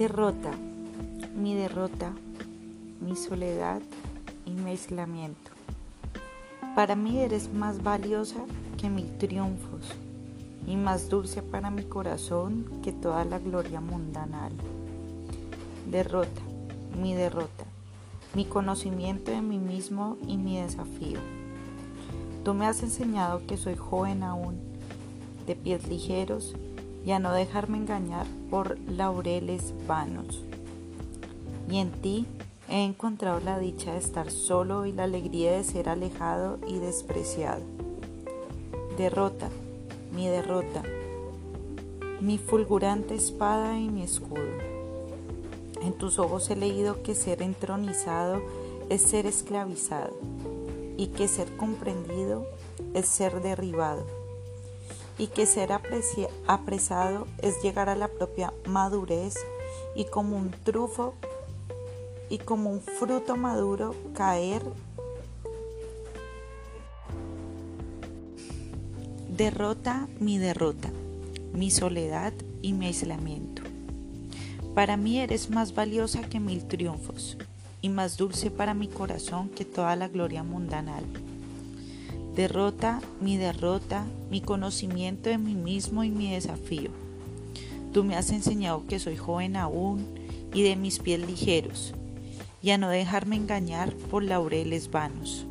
Derrota, mi derrota, mi soledad y mi aislamiento. Para mí eres más valiosa que mil triunfos y más dulce para mi corazón que toda la gloria mundanal. Derrota, mi derrota, mi conocimiento de mí mismo y mi desafío. Tú me has enseñado que soy joven aún, de pies ligeros y a no dejarme engañar por laureles vanos. Y en ti he encontrado la dicha de estar solo y la alegría de ser alejado y despreciado. Derrota, mi derrota, mi fulgurante espada y mi escudo. En tus ojos he leído que ser entronizado es ser esclavizado y que ser comprendido es ser derribado y que ser apresado es llegar a la propia madurez y como un trufo y como un fruto maduro caer derrota mi derrota, mi soledad y mi aislamiento. Para mí eres más valiosa que mil triunfos y más dulce para mi corazón que toda la gloria mundanal. Derrota mi derrota, mi conocimiento de mí mismo y mi desafío. Tú me has enseñado que soy joven aún y de mis pies ligeros, y a no dejarme engañar por laureles vanos.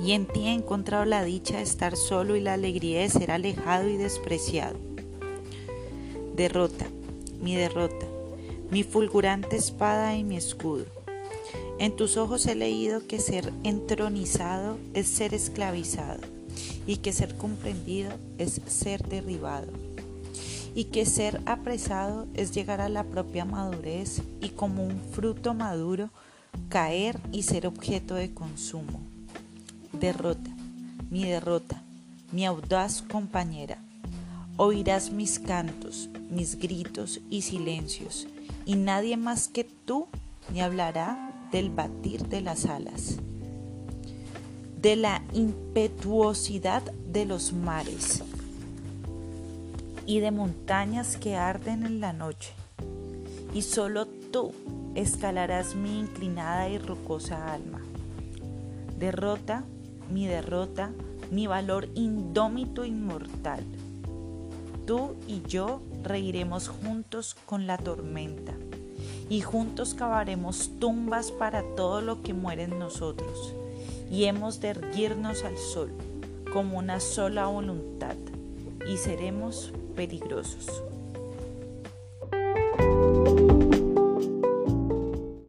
Y en ti he encontrado la dicha de estar solo y la alegría de ser alejado y despreciado. Derrota, mi derrota, mi fulgurante espada y mi escudo en tus ojos he leído que ser entronizado es ser esclavizado y que ser comprendido es ser derribado y que ser apresado es llegar a la propia madurez y como un fruto maduro caer y ser objeto de consumo. Derrota, mi derrota, mi audaz compañera. Oirás mis cantos, mis gritos y silencios, y nadie más que tú me hablará del batir de las alas, de la impetuosidad de los mares y de montañas que arden en la noche. Y solo tú escalarás mi inclinada y rocosa alma. Derrota, mi derrota, mi valor indómito inmortal. Tú y yo reiremos juntos con la tormenta y juntos cavaremos tumbas para todo lo que muere en nosotros, y hemos de erguirnos al sol como una sola voluntad, y seremos peligrosos.